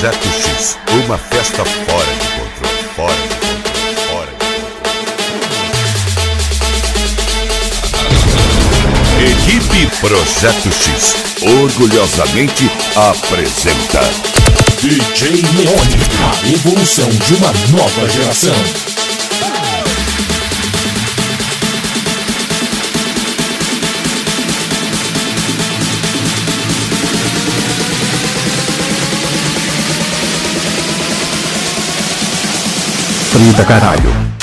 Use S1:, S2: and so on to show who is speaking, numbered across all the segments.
S1: Projeto X, uma festa fora de controle, fora de controle, fora de controle. Equipe Projeto X, orgulhosamente apresenta
S2: DJ Leone, a evolução de uma nova geração.
S3: Frida Caralho.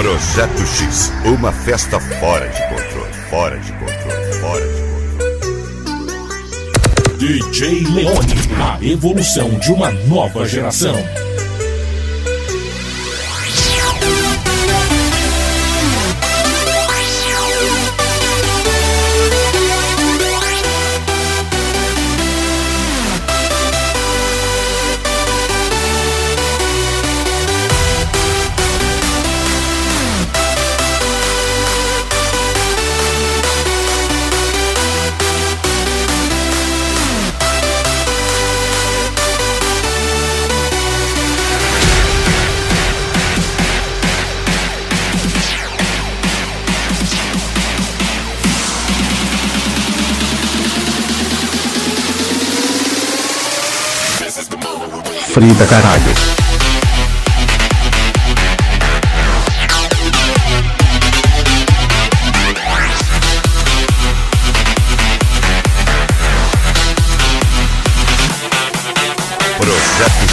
S1: Projeto X, uma festa fora de controle, fora de controle, fora de controle.
S2: DJ Leone, a evolução de uma nova geração.
S3: Frida Caralho.
S1: Projeto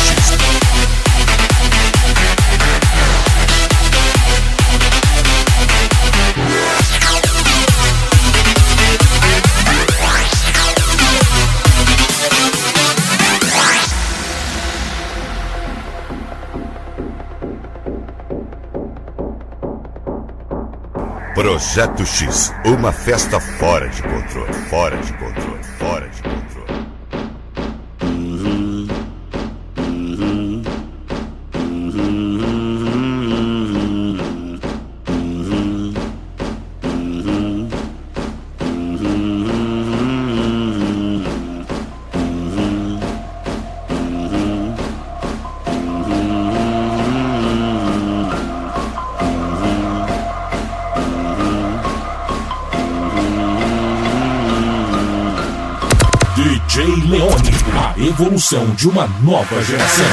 S1: Projeto X, uma festa fora de controle, fora de controle,
S2: evolução de uma nova geração.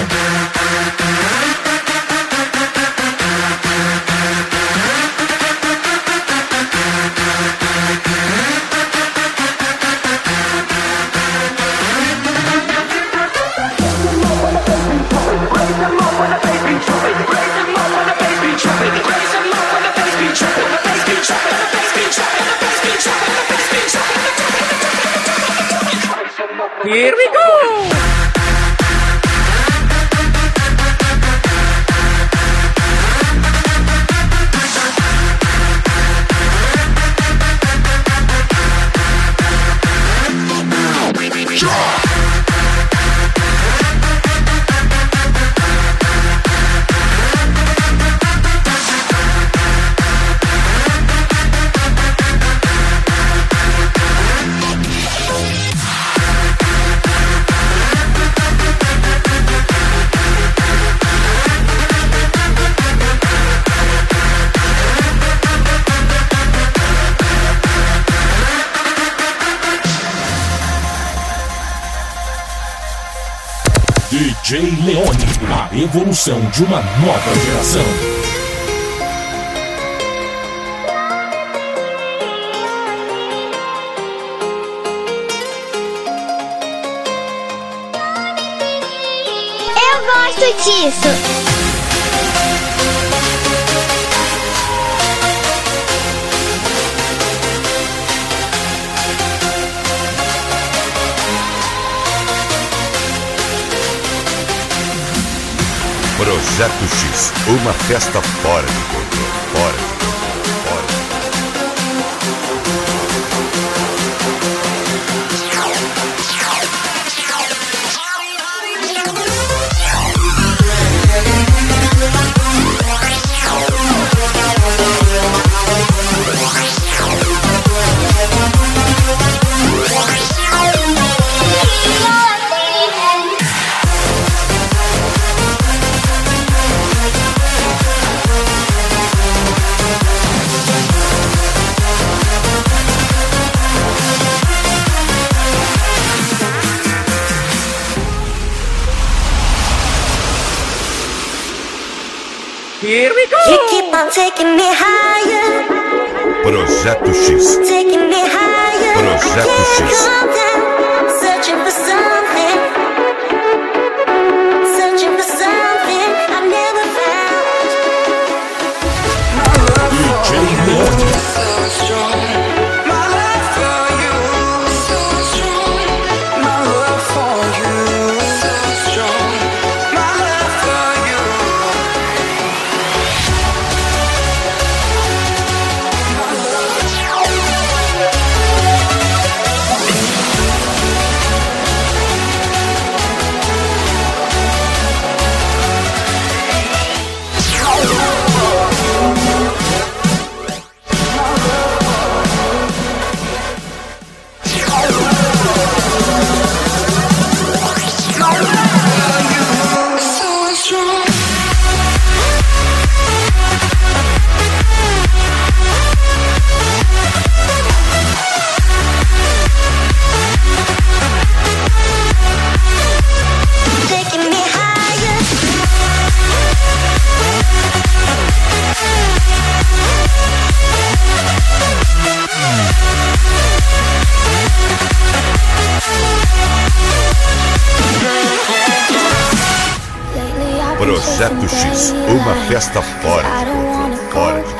S4: Here we go! Shock!
S2: DJ Leone, a evolução de uma nova geração.
S5: Eu gosto disso.
S6: Projeto X, uma festa fora de controle.
S5: Taking me higher.
S6: Projeto X.
S5: Taking me higher.
S6: Projeto X. Projeto X, uma festa fora de controle, fora de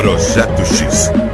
S6: Projeto X.